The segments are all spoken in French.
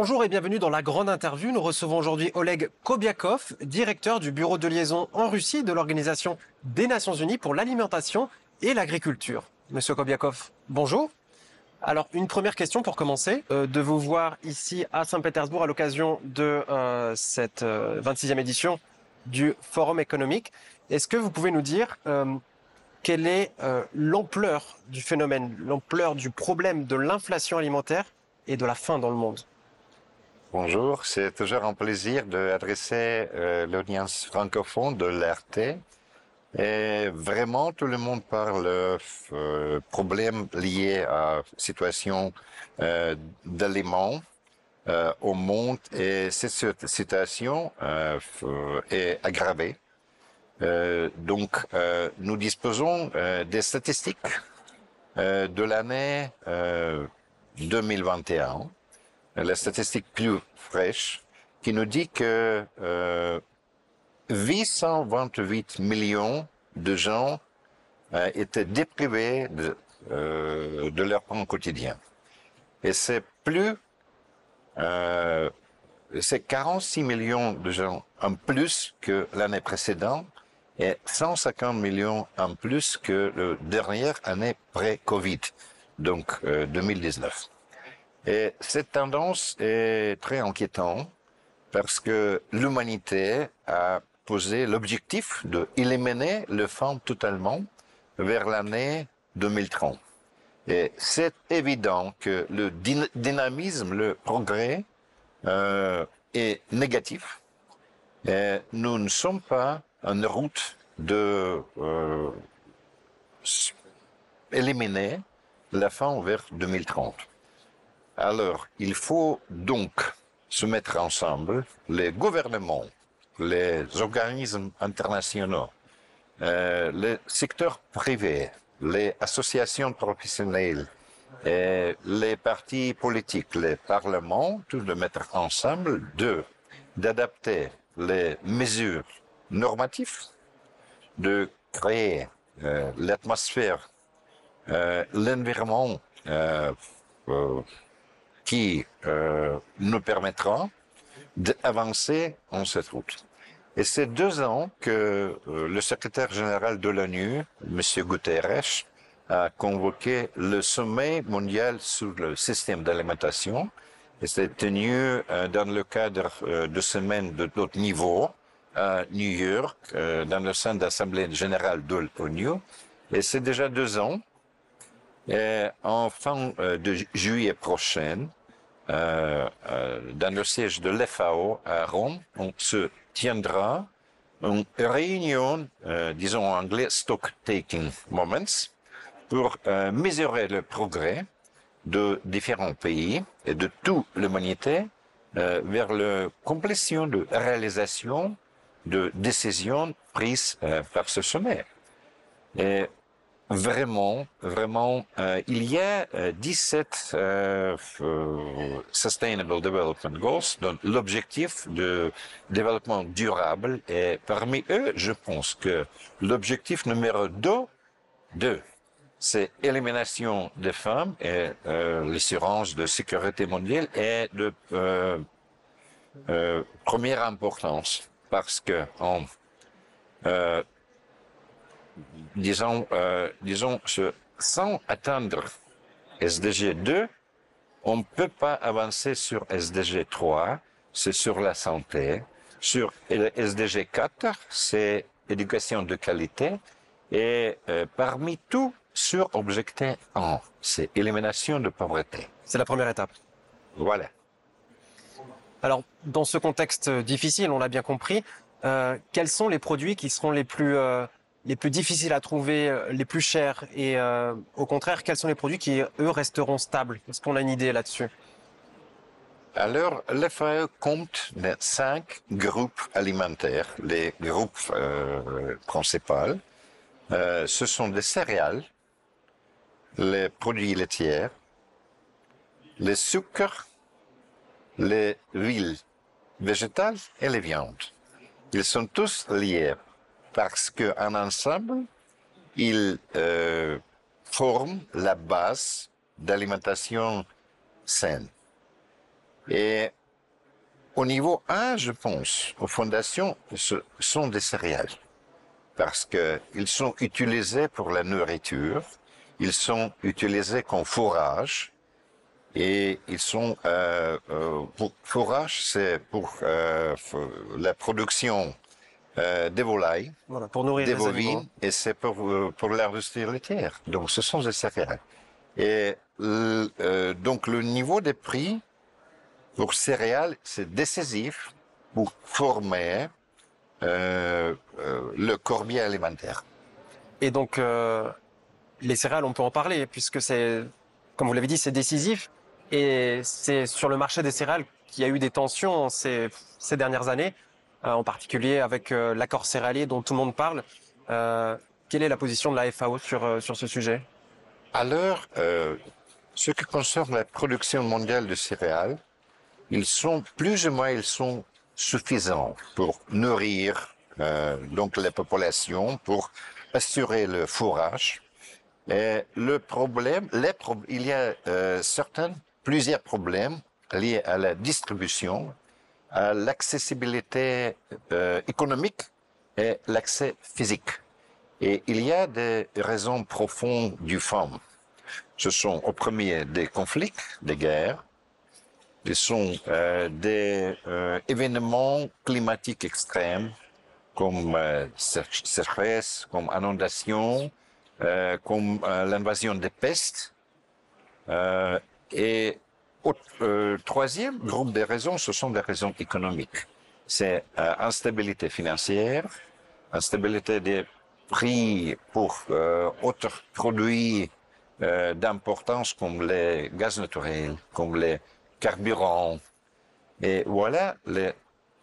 Bonjour et bienvenue dans la grande interview. Nous recevons aujourd'hui Oleg Kobiakov, directeur du bureau de liaison en Russie de l'Organisation des Nations Unies pour l'alimentation et l'agriculture. Monsieur Kobiakov, bonjour. Alors, une première question pour commencer, euh, de vous voir ici à Saint-Pétersbourg à l'occasion de euh, cette euh, 26e édition du Forum économique. Est-ce que vous pouvez nous dire euh, quelle est euh, l'ampleur du phénomène, l'ampleur du problème de l'inflation alimentaire et de la faim dans le monde? Bonjour, c'est toujours un plaisir d'adresser euh, l'audience francophone de l'RT. Et vraiment, tout le monde parle euh, problèmes liés à situation euh, d'aliments euh, au monde et cette situation euh, est aggravée. Euh, donc, nous disposons des statistiques de l'année euh, 2021 la statistique plus fraîche, qui nous dit que euh, 828 millions de gens euh, étaient déprivés de, euh, de leur pain quotidien. Et c'est plus, euh, c'est 46 millions de gens en plus que l'année précédente et 150 millions en plus que la dernière année pré-Covid, donc euh, 2019. Et cette tendance est très inquiétante parce que l'humanité a posé l'objectif de éliminer le faim totalement vers l'année 2030. Et c'est évident que le dynamisme, le progrès euh, est négatif. Et nous ne sommes pas en route de euh, éliminer la faim vers 2030. Alors, il faut donc se mettre ensemble, les gouvernements, les organismes internationaux, euh, le secteur privé, les associations professionnelles, les partis politiques, les parlements, tout de mettre ensemble, de d'adapter les mesures normatives, de créer euh, l'atmosphère, euh, l'environnement euh, qui euh, nous permettra d'avancer en cette route. Et c'est deux ans que euh, le secrétaire général de l'ONU, M. Guterres, a convoqué le sommet mondial sur le système d'alimentation. Et c'est tenu euh, dans le cadre euh, de semaines de haut niveau à New York, dans le sein d'Assemblée générale de l'ONU. Et c'est déjà deux ans. Et en fin de juillet prochain, euh, dans le siège de l'FAO à Rome, on se tiendra une réunion, euh, disons en anglais, stock taking moments, pour euh, mesurer le progrès de différents pays et de toute l'humanité euh, vers la complétion de réalisation de décisions prises euh, par ce sommet. Et Vraiment, vraiment, euh, il y a euh, 17 euh, euh, Sustainable Development Goals, donc l'objectif de développement durable. Et parmi eux, je pense que l'objectif numéro 2, deux, c'est élimination des femmes et euh, l'assurance de sécurité mondiale est de euh, euh, première importance parce que en euh, disons, euh, disons, ce- sans atteindre SDG 2, on ne peut pas avancer sur SDG 3, c'est sur la santé. Sur SDG 4, c'est éducation de qualité. Et euh, parmi tout, sur objectif 1, c'est élimination de pauvreté. C'est la première étape. Voilà. Alors, dans ce contexte difficile, on l'a bien compris, euh, quels sont les produits qui seront les plus euh, les plus difficiles à trouver, euh, les plus chers et euh, au contraire, quels sont les produits qui eux resteront stables? Est-ce qu'on a une idée là-dessus? Alors, le FAO compte cinq groupes alimentaires. Les groupes euh, principaux, ce sont des céréales, les produits laitiers, les sucres, les huiles végétales et les viandes. Ils sont tous liés parce qu'en ensemble, ils euh, forment la base d'alimentation saine. Et au niveau 1, je pense, aux fondations, ce sont des céréales. Parce qu'ils sont utilisés pour la nourriture, ils sont utilisés comme fourrage, et ils sont euh, euh, pour fourrage, c'est pour euh, la production euh, des volailles, Voilà, pour nourrir des les animaux. bovines, et c'est pour euh, pour l'industrie laitière. Donc ce sont des céréales. Et euh, donc le niveau des prix pour céréales, c'est décisif pour former euh, le corbier alimentaire. Et donc, les céréales, on peut en parler, puisque c'est, comme vous l'avez dit, c'est décisif. Et c'est sur le marché des céréales qu'il y a eu des tensions ces, ces dernières années, en particulier avec euh, l'accord céréalier dont tout le monde parle. Euh, quelle est la position de la FAO sur, euh, sur ce sujet? Alors, euh, ce qui concerne la production mondiale de céréales, ils sont plus ou moins ils sont suffisants pour nourrir euh, donc la population, pour assurer le fourrage. Et le problème, les pro- il y a euh, certains, plusieurs problèmes liés à la distribution, à l'accessibilité euh, économique et l'accès physique. Et il y a des raisons profondes du femme. Ce sont au premier des conflits, des guerres, ce sont euh, des euh, événements climatiques extrêmes comme euh, sé- sécheresse, comme inondation, euh, comme euh, l'invasion des pestes. Et euh, troisième groupe de raisons, ce sont des raisons économiques. C'est euh, instabilité financière, instabilité des prix pour euh, autres produits euh, d'importance comme les gaz naturels, comme les carburants. Et voilà les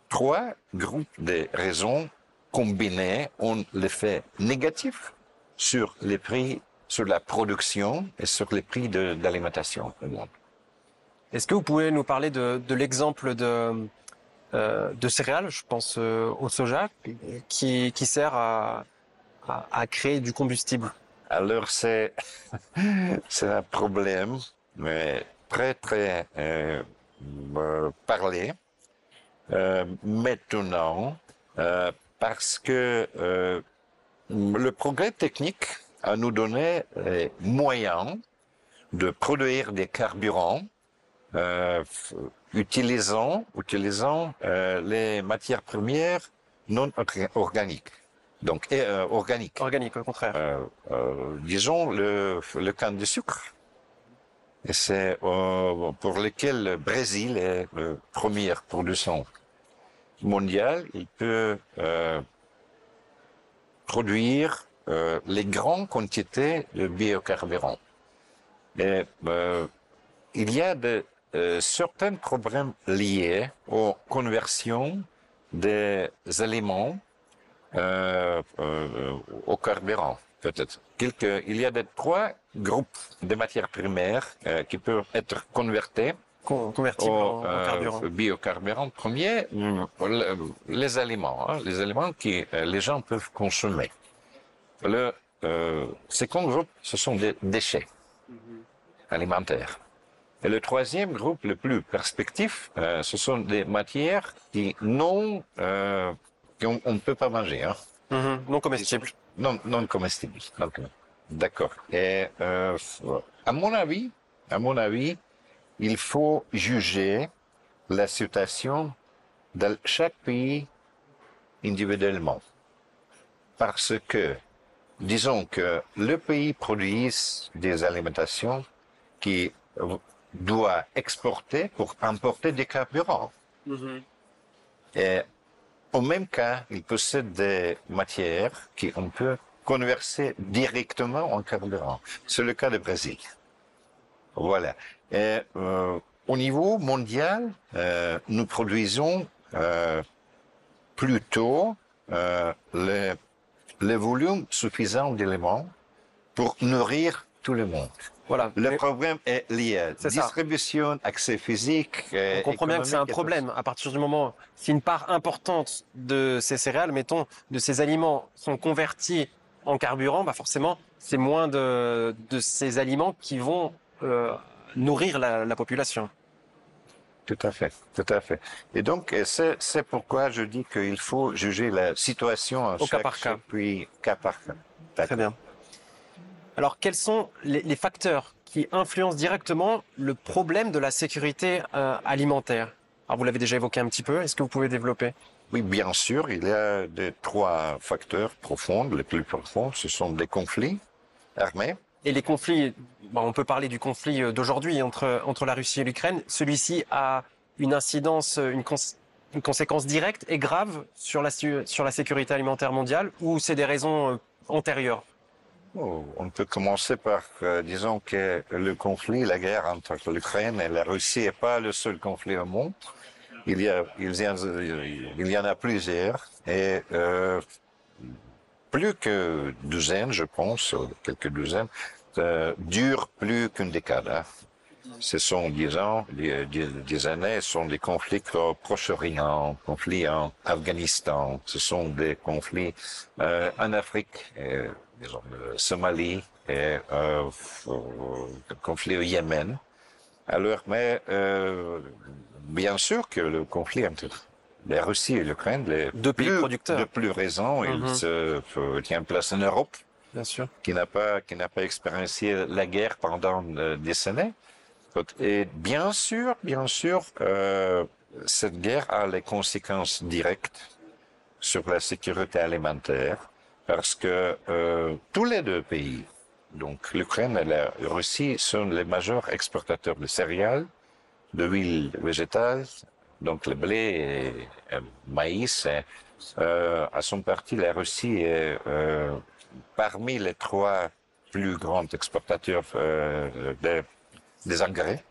trois groupes de raisons combinées ont l'effet négatif sur les prix, sur la production et sur les prix d'alimentation. par exemple. Est-ce que vous pouvez nous parler de, l'exemple de, euh, de céréales, je pense euh, au soja, qui, qui sert à, à, créer du combustible? Alors c'est c'est un problème, mais très très euh, euh, parlé euh, maintenant parce que le progrès technique a nous donné les moyens de produire des carburants euh, utilisant utilisant euh, les matières premières non orga- organiques donc et, euh, organiques Organique, au contraire. euh, euh, disons, le, le canne de sucre. Et c'est euh, pour lequel le Brésil est le premier producteur mondial. Il peut euh, produire euh, les grandes quantités de biocarburants. Et euh, il y a de, euh, certains problèmes liés aux conversions des aliments euh, euh, au carburant, peut-être. Quelques, il y a des trois groupes de matières primaires euh, qui peuvent être convertis convertible au en, en euh, carburant. biocarburant. Premier, le- les aliments, hein, les aliments que euh, les gens peuvent consommer. Le euh, second groupe, ce sont des déchets alimentaires. Et le troisième groupe, le plus perspectif, euh, ce sont des matières qui non, euh, qu'on on ne peut pas manger. Hein. Mhm, non comestible. Non, non comestibles. D'accord. Et euh, à mon avis, à mon avis, il faut juger la situation dans chaque pays individuellement, parce que disons que le pays produit des alimentations qui doit exporter pour importer des carburants. Et au même cas, il possède des matières qu'on peut converser directement en carburant. C'est le cas du Brésil. Voilà. Et euh, au niveau mondial, euh, nous produisons euh, plutôt euh, le, le volume suffisant d'éléments pour nourrir tout le monde. Voilà. Le Mais problème est lié à C'est ça. distribution, accès physique. on comprend bien que c'est un problème. À partir du moment, si une part importante de ces céréales, mettons, de ces aliments sont convertis en carburant, bah forcément, c'est moins de, de ces aliments qui vont euh, nourrir la, la population. tout à fait, tout à fait. Et donc, c'est pourquoi je dis qu'il faut juger la situation au cas par cas. Puis cas par cas. Très bien. Alors, quels sont les, facteurs qui influencent directement le problème de la sécurité euh, alimentaire? Alors, vous l'avez déjà évoqué un petit peu. Est-ce que vous pouvez développer? Oui, bien sûr, il y a des trois facteurs profonds. Les plus profonds, ce sont des conflits armés. Et les conflits, on peut parler du conflit euh, d'aujourd'hui entre, entre la Russie et l'Ukraine. Celui-ci a une incidence, une, une, conséquence directe et grave sur la, sur la sécurité alimentaire mondiale ou c'est des raisons euh, antérieures? Oh, On peut commencer par, euh, disons que le conflit, la guerre entre l'Ukraine et la Russie n'est pas le seul conflit au monde. Il y, a, il, y, a, il y en a plusieurs et euh, plus que douzaines, je pense, quelques douzaines, euh, durent plus qu'une décade. Hein. Ce sont dix ans, dix, années, ce sont des conflits au Proche-Orient, conflits en Afghanistan, ce sont des conflits euh, en Afrique, euh, disons, Somalie, et euh, conflit au Yémen. Alors, mais euh, bien sûr que le conflit entre la Russie et l'Ukraine, les deux pays plus, producteurs, de plus raison, il mhm. se tient place en Europe, bien sûr, qui n'a pas qui n'a pas expérimenté la guerre pendant euh, des années. Et bien sûr, bien sûr, euh, cette guerre a les conséquences directes sur la sécurité alimentaire parce que euh, tous les deux pays, donc l'Ukraine et la Russie, sont les majeurs exportateurs de céréales, de huile végétale, donc le blé et le maïs. Euh, à son parti, la Russie est euh, parmi les trois plus grands exportateurs euh, des engrais.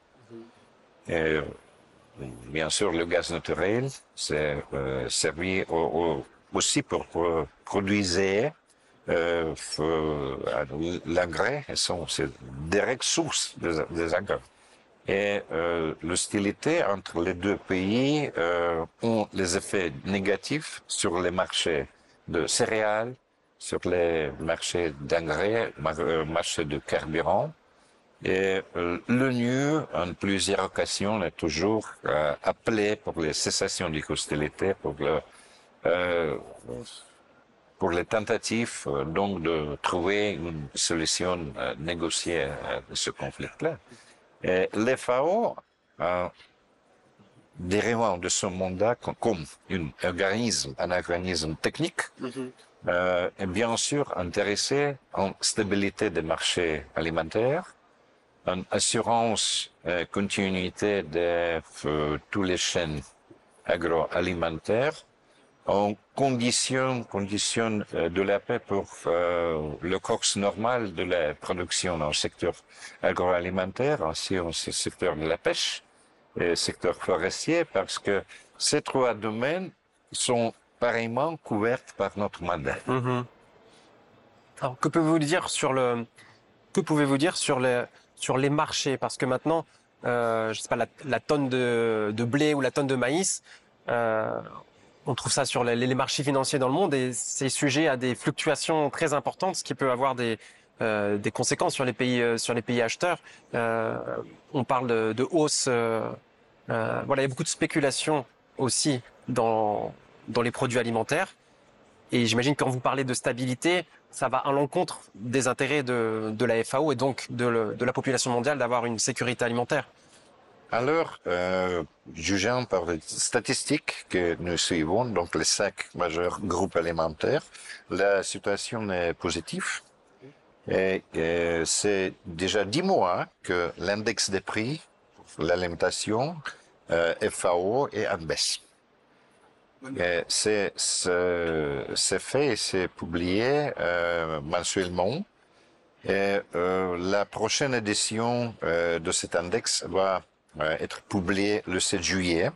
Et, bien sûr, le gaz naturel, c'est euh, servi au, aussi pour, produire euh, l'engrais. C'est direct source des, des engrais. Et euh, l'hostilité entre les deux pays euh, ont les effets négatifs sur les marchés de céréales, sur les marchés d'engrais, euh, marchés de carburant. Et euh, l'ONU, en plusieurs occasions, a toujours euh, appelé pour les cessations des hostilités, pour le, euh, pour les tentatives donc de trouver une solution négociée de ce conflit-là. L'FAO, euh, dérivant de son mandat comme un organisme, un organisme technique, mm-hmm. euh, est bien sûr intéressé en stabilité des marchés alimentaires, en assurance euh, continuité de euh, tous les chaînes agroalimentaires, en condition, condition euh, de la paix pour euh, le course normal de la production dans le secteur agroalimentaire, ainsi dans le secteur de la pêche et le secteur forestier, parce que ces trois domaines sont pareillement couverts par notre mandat. Mm-hmm. Alors, que pouvez-vous dire sur le, que pouvez-vous dire sur les, sur les marchés? Parce que maintenant, euh, je sais pas, la, la tonne de, de, blé ou la tonne de maïs, euh, on trouve ça sur les, marchés financiers dans le monde et c'est sujet à des fluctuations très importantes, ce qui peut avoir des, euh, des conséquences sur les pays, euh, sur les pays acheteurs. Euh, on parle de, de hausse. voilà, il y a beaucoup de spéculation aussi dans, dans les produits alimentaires. Et j'imagine quand vous parlez de stabilité, ça va à l'encontre des intérêts de, de la FAO et donc de la population mondiale d'avoir une sécurité alimentaire. Alors, euh, jugeant par les statistiques que nous suivons, donc les cinq majeurs groupes alimentaires, la situation est positive. Et, c'est déjà dix mois que l'index des prix, l'alimentation, euh, FAO est en baisse. C'est fait et c'est publié euh, mensuellement. Et euh, la prochaine édition euh, de cet index va euh, être publié le 7 juillet.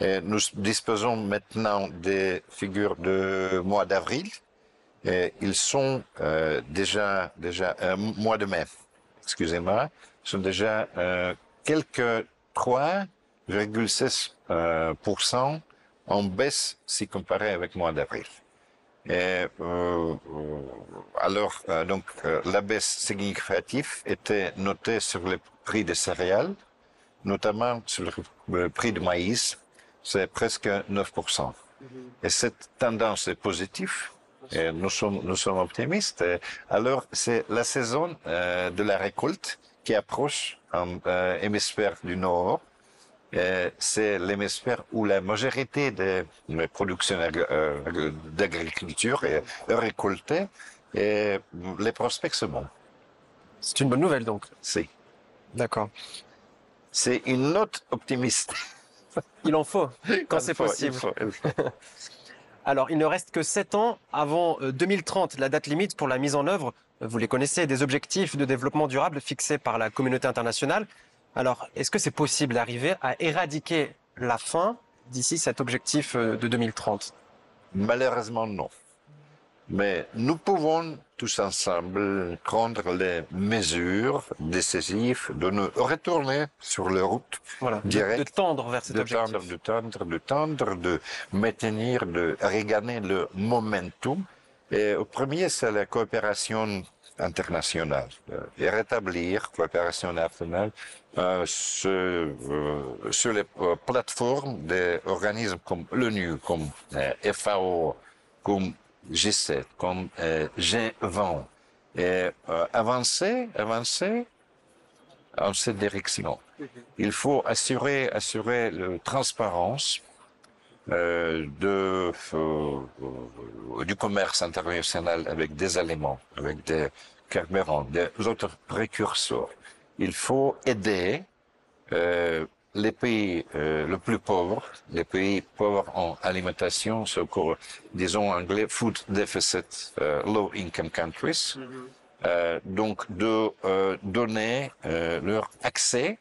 Et nous disposons maintenant des figures de mois d'avril. Et ils sont euh, déjà déjà euh, mois de mai, excusez-moi, sont déjà euh, quelques 3,6% euh, en baisse si comparé avec mois d'avril. Et euh, alors donc la baisse significative était notée sur les prix des céréales notamment sur le prix du maïs, c'est presque 9%. Et cette tendance est positive. Et nous sommes, nous sommes optimistes. Alors, c'est la saison euh, de la récolte qui approche en euh, hémisphère du Nord. C'est l'hémisphère où la majorité des productions euh, d'agriculture est récoltée et les prospects sont bons. C'est une bonne nouvelle donc. Si. D'accord. C'est une note optimiste. Il en faut, quand c'est possible. Alors, il ne reste que 7 ans avant 2030, euh, la date limite pour la mise en œuvre, vous les connaissez, des objectifs de développement durable fixés par la communauté internationale. Alors, est-ce que c'est possible d'arriver à éradiquer la faim d'ici cet objectif euh, de 2030 Malheureusement, non. Mais nous pouvons tous ensemble prendre les mesures décisives de nous retourner sur la route voilà, de, tendre vers cet de objectif. Tendre, de tendre, de tendre, de maintenir, de regagner le momentum. Et au premier, c'est la coopération internationale euh, et rétablir coopération internationale euh, sur, euh, sur, les euh, plateformes des organismes comme l'ONU, comme euh, FAO, comme G7, comme euh, G20, et euh, avancer, avancer en cette direction. Il faut assurer, assurer la transparence euh, de, euh, du commerce international avec des aliments, avec des carburants, des autres précurseurs. Il faut aider euh, les pays euh, les plus pauvres, les pays pauvres en alimentation, ce qu'on disons en anglais food deficit, euh, low income countries, euh, donc de euh, donner euh, leur accès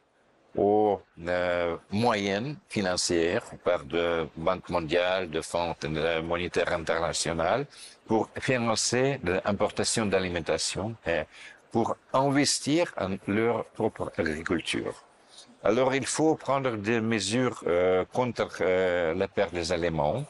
aux euh, moyens financiers par de Banque mondiale, de Fonds monétaire international pour financer l'importation d'alimentation et pour investir en leur propre agriculture. Alors il faut prendre des mesures euh, contre euh, la perte des aliments.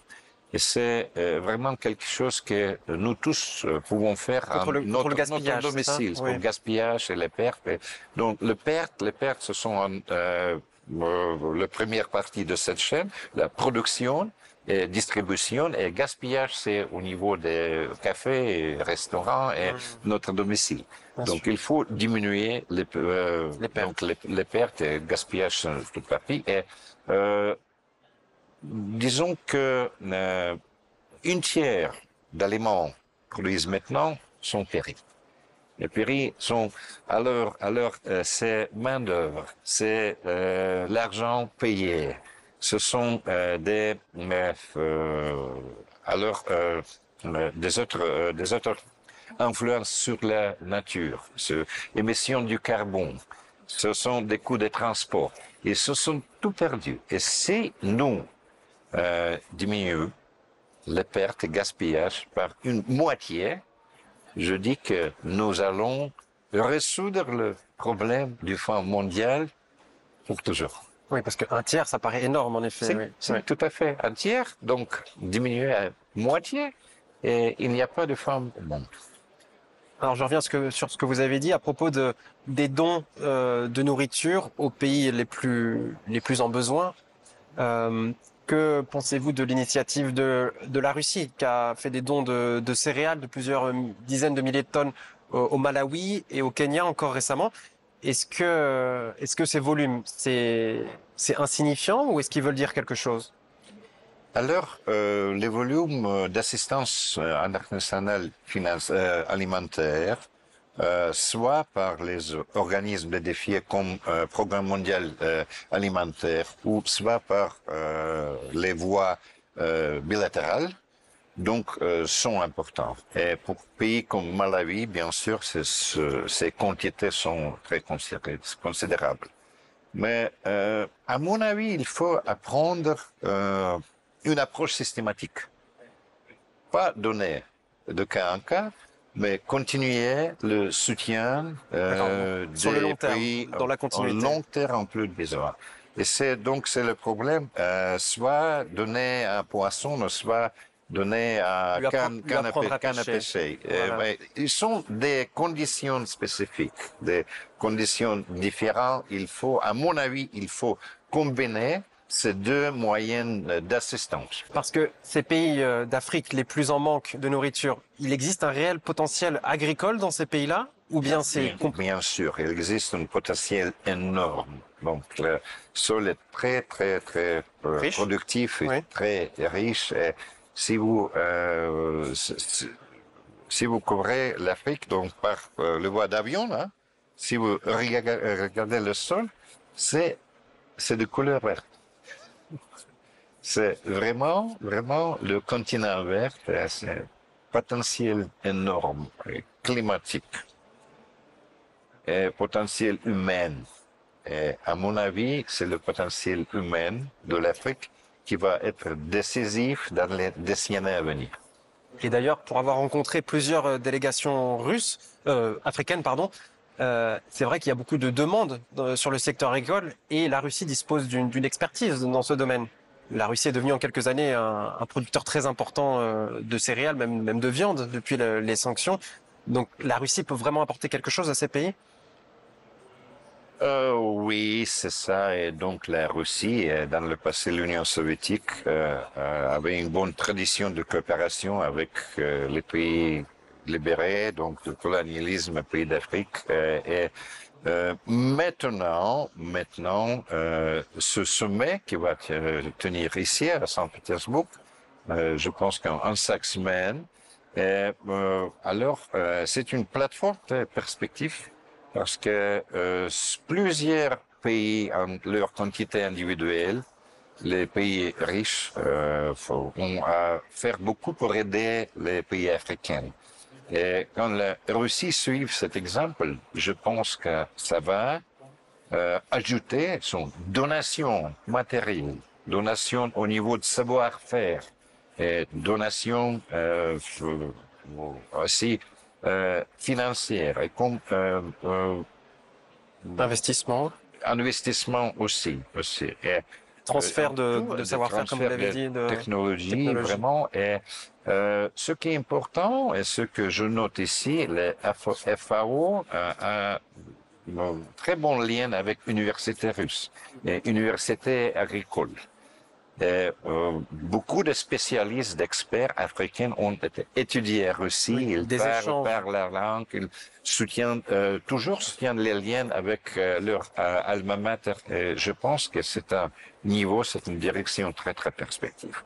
Et c'est euh, vraiment quelque chose que nous tous euh, pouvons faire contre le, notre, le gaspillage, notre domicile, oui. le gaspillage et les pertes. Donc le perte, les pertes, ce sont euh, la première partie de cette chaîne, la production et distribution et gaspillage, c'est au niveau des cafés et restaurants et mmh. notre domicile. Bien donc sûr. il faut diminuer les, euh, les pertes. Donc, les, les, pertes et gaspillage sur toute partie. Et euh, disons que euh, une tiers d'aliments produits maintenant sont péris. Les péris sont alors alors euh, c'est main d'œuvre, c'est euh, l'argent payé, ce sont euh, des euh, alors euh, des autres des autres influences sur la nature, sur l'émission du carbone. Ce sont des coûts de transport. Ils se sont tout perdus. Et si nous euh, diminuons les pertes et gaspillage par une moitié, je dis que nous allons résoudre le problème du fonds mondial pour toujours. Oui, parce qu'un tiers, ça paraît énorme, en effet. C'est oui. oui. tout à fait. Un tiers, donc diminuer à moitié, et il n'y a pas de au monde. Alors je reviens ce que, sur ce que vous avez dit à propos de, des dons euh, de nourriture aux pays les plus, les plus en besoin. Euh, que pensez-vous de l'initiative de, de la Russie qui a fait des dons de, de céréales de plusieurs dizaines de milliers de tonnes au, au Malawi et au Kenya encore récemment? Est-ce que, est-ce que ces volumes, c'est, c'est insignifiant ou est-ce qu'ils veulent dire quelque chose? Alors, euh, les volumes d'assistance internationale finance, euh, alimentaire, euh, soit par les organismes de défis comme euh, Programme mondial euh, alimentaire, ou soit par euh, les voies bilatérales, donc sont importants. Et pour pays comme Malawi, bien sûr, ces, ces quantités sont très considérables. Mais à mon avis, il faut apprendre une approche systématique. Pas donner de cas en cas, mais continuer le soutien euh, Sur des le long terme, pays dans la continuité. en long terme en plus besoin. Et c'est donc c'est le problème, euh, soit donner un poisson, soit donner à Lui appre- canne, lui canne à, apprendre pê- à canne à pêcher. pêcher. Euh, Voilà. mais ils sont des conditions spécifiques, des conditions différentes. Il faut, à mon avis, il faut combiner ces deux moyens d'assistance. Parce que ces pays euh, d'Afrique les plus en manque de nourriture, il existe un réel potentiel agricole dans ces pays-là Ou bien c'est Bien, sûr, il existe un potentiel énorme. Donc, le sol est très, très, très euh, Riche. productif et Oui. très riche. Et si vous, euh, si- vous couvrez l'Afrique donc par euh, le voie d'avion, là, si vous rega- regardez le sol, c'est c'est de couleur verte. C'est vraiment, vraiment le continent vert, c'est un potentiel énorme, climatique et potentiel humain. Et à mon avis, c'est le potentiel humain de l'Afrique qui va être décisif dans les décennies à venir. Et d'ailleurs, pour avoir rencontré plusieurs euh, délégations russes, euh, africaines, pardon, euh, c'est vrai qu'il y a beaucoup de demandes euh, sur le secteur agricole et la Russie dispose d'une expertise dans ce domaine. La Russie est devenue en quelques années un, producteur très important euh, de céréales, même, de viande depuis le- les sanctions. Donc la Russie peut vraiment apporter quelque chose à ces pays? Euh, oui, c'est ça. Et donc la Russie, euh, dans le passé, l'Union soviétique euh, euh, avait une bonne tradition de coopération avec euh, les pays libérés, donc le colonialisme, pays d'Afrique. et maintenant, maintenant, ce sommet qui va te- tenir ici à Saint-Pétersbourg, je pense qu'en en cinq semaines. Alors, c'est une plateforme de perspective parce que euh, plusieurs pays en leur quantité individuelle, les pays riches euh, ont à faire beaucoup pour aider les pays africains. Et quand la Russie suit cet exemple, je pense que ça va euh, ajouter son donation matérielle, donation au niveau de savoir-faire, et donation euh, aussi euh, financière et comme euh, euh, Investissement, investissement aussi. aussi. Et, transfert de, de savoir-faire, comme vous l'avez dit. De... technologie, technologie. vraiment. Et euh, ce qui est important et ce que je note ici, le FAO a un un très bon lien avec l'université russe et université agricole. Et, euh, beaucoup de spécialistes, d'experts africains ont été étudiés en Russie. Oui, ils des parlent, parlent la langue, ils soutiennent, euh, toujours soutiennent les liens avec euh, leur euh, alma mater. Et je pense que c'est un niveau, c'est une direction très, très perspective.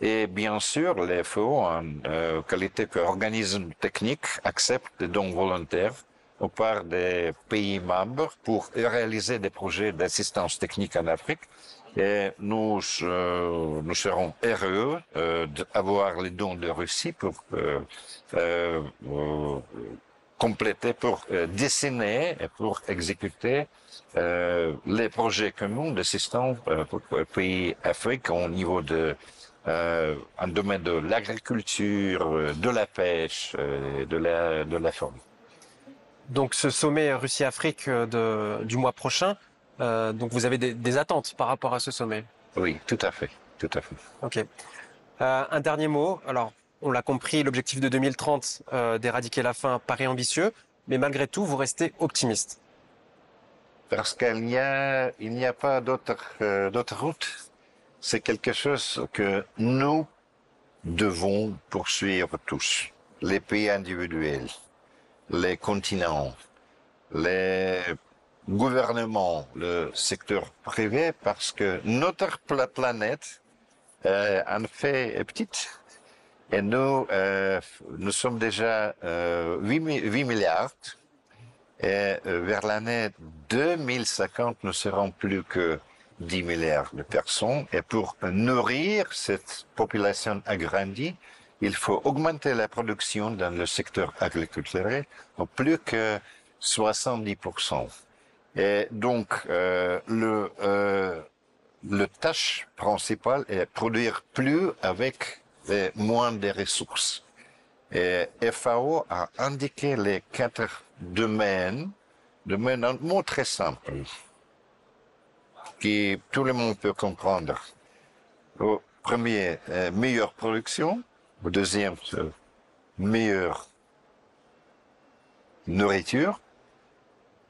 Et bien sûr, les FO, en euh, qualité qu'organisme technique, acceptent des dons volontaires au part des pays membres pour réaliser des projets d'assistance technique en Afrique. Et nous, euh, nous serons heureux euh, d'avoir les dons de Russie pour euh, euh, euh, compléter, pour euh, dessiner et pour exécuter les projets communs d'assistance pour pays Afrique au niveau de un domaine de l'agriculture, de la pêche, de la de la forme. Donc ce sommet Russie-Afrique du mois prochain, euh, donc vous avez des, des attentes par rapport à ce sommet? Oui, tout à fait, tout à fait. Ok. Euh, un dernier mot. Alors, on l'a compris, l'objectif de 2030 euh, d'éradiquer la faim paraît ambitieux, mais malgré tout, vous restez optimiste. Parce qu'il n'y a, il n'y a pas d'autre, d'autre route. C'est quelque chose que nous devons poursuivre tous. Les pays individuels, les continents, les gouvernements, le secteur privé, parce que notre pla- planète, euh, en fait, est petite. Et nous, euh, nous sommes déjà euh, 8, mi- 8 milliards. Et euh, vers l'année 2050, nous serons plus que 10 milliards de personnes. Et pour nourrir cette population agrandie, il faut augmenter la production dans le secteur agriculturel au plus que 70%. Et donc, euh, le, euh, le tâche principale est produire plus avec moins de ressources. Et FAO a indiqué les quatre domaines, domaines un mot très simple, qui tout le monde peut comprendre. Premier, euh, meilleure production. Le deuxième, meilleure nourriture.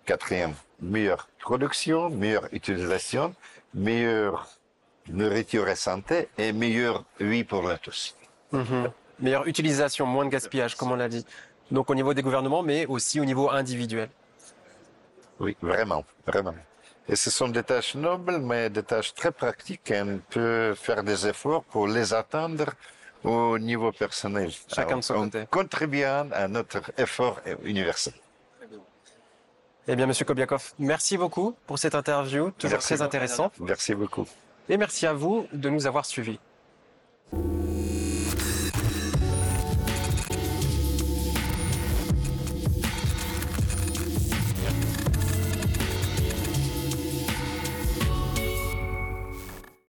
Quatrième, meilleure production, meilleure utilisation, meilleure nourriture et santé et meilleure vie pour nous tous. Mhm. Meilleure utilisation, moins de gaspillage, comme on l'a dit. Donc au niveau des gouvernements, mais aussi au niveau individuel. Oui, vraiment, vraiment. Et ce sont des tâches nobles, mais des tâches très pratiques. Et on peut faire des efforts pour les atteindre au niveau personnel. Chacun de son en côté. contribuant à notre effort universel. Eh bien, Monsieur Kobiakov, merci beaucoup pour cette interview, toujours très intéressante. Merci beaucoup. Et merci à vous de nous avoir suivis.